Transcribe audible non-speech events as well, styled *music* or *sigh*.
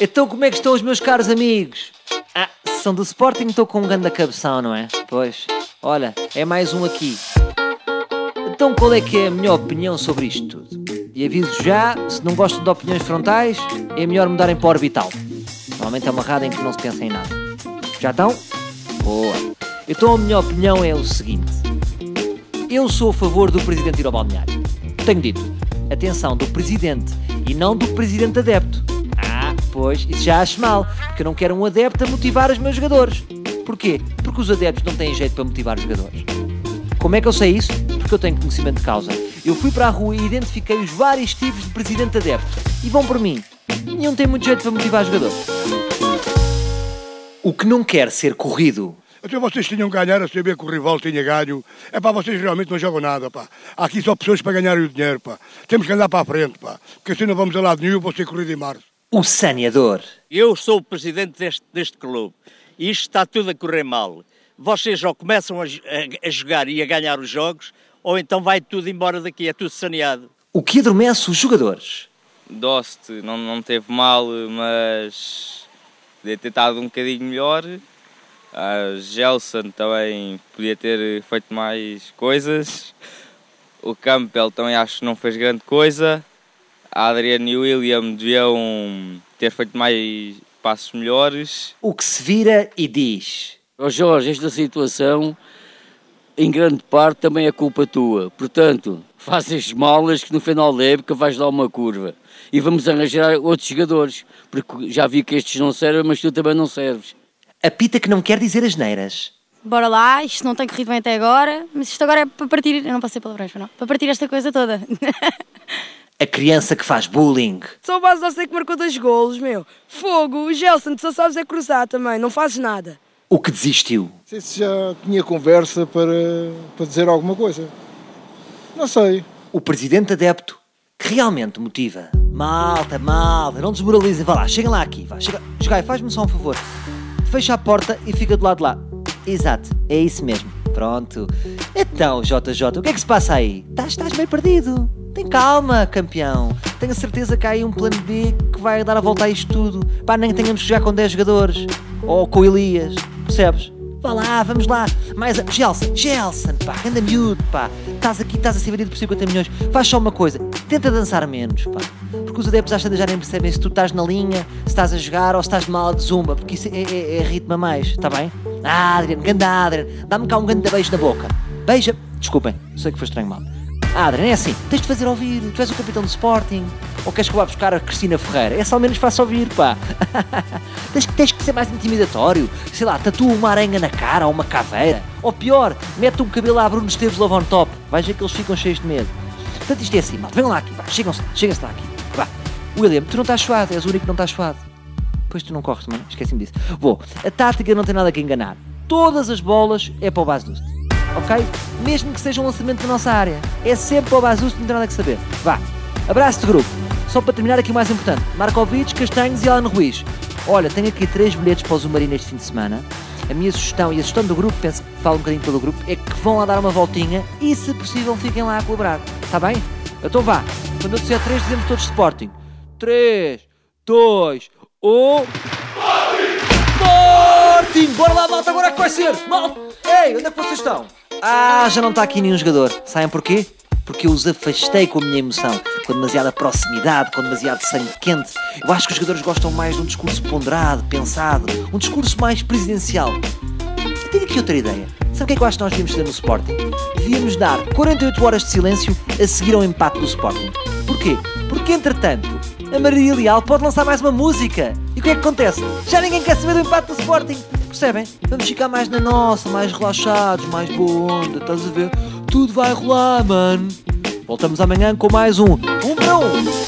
Então como é que estão os meus caros amigos? Ah, são do Sporting estou com um grande cabeção, não é? Pois, olha, é mais um aqui. Então qual é que é a minha opinião sobre isto tudo? E aviso já, se não gostam de opiniões frontais, é melhor mudarem para orbital. Normalmente é uma rádio em que não se pensa em nada. Já estão? Boa. Então a minha opinião é o seguinte. Eu sou a favor do Presidente ir ao balneário. Tenho dito. Atenção, do Presidente e não do Presidente adepto. Pois, isso já acho mal, porque eu não quero um adepto a motivar os meus jogadores. Porquê? Porque os adeptos não têm jeito para motivar os jogadores. Como é que eu sei isso? Porque eu tenho conhecimento de causa. Eu fui para a rua e identifiquei os vários tipos de presidente adepto. E vão por mim. Nenhum tem muito jeito para motivar os jogadores. O que não quer ser corrido. Até vocês tinham que ganhar a saber que o rival tinha ganho. É pá, vocês realmente não jogam nada, pá. Há aqui só pessoas para ganharem o dinheiro, pá. Temos que andar para a frente, pá. Porque assim não vamos a lado nenhum, vou ser corrido em março. O saneador. Eu sou o presidente deste, deste clube. E isto está tudo a correr mal. Vocês ou começam a, a, a jogar e a ganhar os jogos, ou então vai tudo embora daqui, é tudo saneado. O que adormece os jogadores. Dost não, não teve mal, mas podia ter estado um bocadinho melhor. A Gelson também podia ter feito mais coisas. O Campbell também acho que não fez grande coisa. A Adriano e o William deviam ter feito mais passos melhores. O que se vira e diz. Ó oh Jorge, esta situação em grande parte também é culpa tua. Portanto, faças malas que no final da época vais dar uma curva. E vamos arranjar outros jogadores. Porque já vi que estes não servem, mas tu também não serves. A pita que não quer dizer as neiras. Bora lá, isto não tem corrido bem até agora, mas isto agora é para partir. Eu não passei palavrões, não. Para partir esta coisa toda. *laughs* A criança que faz bullying. Só o base sei que marcou dois golos, meu. Fogo, o Gelson, tu só sabes é cruzar também, não fazes nada. O que desistiu. Não sei se já tinha conversa para, para dizer alguma coisa. Não sei. O presidente adepto que realmente motiva. Malta, malta, não desmoralizem. Vá lá, chega lá aqui. Vá, chega. Jogai, faz-me só um favor. Fecha a porta e fica do lado de lá. Exato, é isso mesmo. Pronto. Então, JJ, o que é que se passa aí? Estás, estás meio perdido. Tem calma, campeão. Tenho certeza que há aí um plano B que vai dar a volta a isto tudo. Pá, nem tenhamos que jogar com 10 jogadores. Ou com Elias. Percebes? Vá lá, vamos lá. Mais a... Gelson, Gelson, pá, anda miúdo, pá. Estás aqui, estás a ser vendido por 50 milhões. Faz só uma coisa, tenta dançar menos, pá. Porque os adeptos às já nem percebem se tu estás na linha, se estás a jogar ou se estás de mala de zumba, porque isso é, é, é ritmo a mais, está bem? Ah, Adriano, ganda Adriano, dá-me cá um grande beijo na boca. Beija. Desculpem, sei que foi estranho mal. Ah, Adriano, é assim, tens de fazer ouvir, tu és o capitão do Sporting. Ou queres que eu vá buscar a Cristina Ferreira? É só menos faça ouvir, pá. *laughs* tens, tens que ser mais intimidatório. Sei lá, tatua uma aranha na cara ou uma caveira. Ou pior, mete um cabelo a Bruno Esteves Love Top. Vais ver que eles ficam cheios de medo. Portanto, isto é assim, malta. Venham lá aqui, vá. Chegam-se, chegam-se lá aqui. Vá. William, tu não estás suado, és o único que não estás suado. Pois tu não corres também, esqueci-me disso. Vou. A tática não tem nada que enganar. Todas as bolas é para o base do ok? Mesmo que seja um lançamento da nossa área. É sempre o Basus, não tem nada que saber. Vá. Abraço de grupo. Só para terminar aqui o mais importante. Markovic, Castanhos e Alan Ruiz. Olha, tenho aqui três bilhetes para o Zumarino este fim de semana. A minha sugestão e a sugestão do grupo, penso que falo um bocadinho pelo grupo, é que vão lá dar uma voltinha e, se possível, fiquem lá a colaborar. Está bem? Então vá. Quando eu disser três, dizemos todos Sporting. 3, 2, 1... Sporting! Bora lá, malta, agora é que vai ser! Malta! Ei, onde é que vocês estão? Ah, já não está aqui nenhum jogador. Sabem porquê? Porque eu os afastei com a minha emoção, com demasiada proximidade, com demasiado sangue quente. Eu acho que os jogadores gostam mais de um discurso ponderado, pensado, um discurso mais presidencial. E tenho aqui outra ideia. Sabe o que é que eu acho que nós devíamos fazer no Sporting? Devíamos dar 48 horas de silêncio a seguir ao empate do Sporting. Porquê? Porque, entretanto, a Maria Leal pode lançar mais uma música. E o que é que acontece? Já ninguém quer saber do empate do Sporting. Percebem? Vamos ficar mais na nossa, mais relaxados, mais boa onda, estás a ver? Tudo vai rolar, mano. Voltamos amanhã com mais um. Um para um.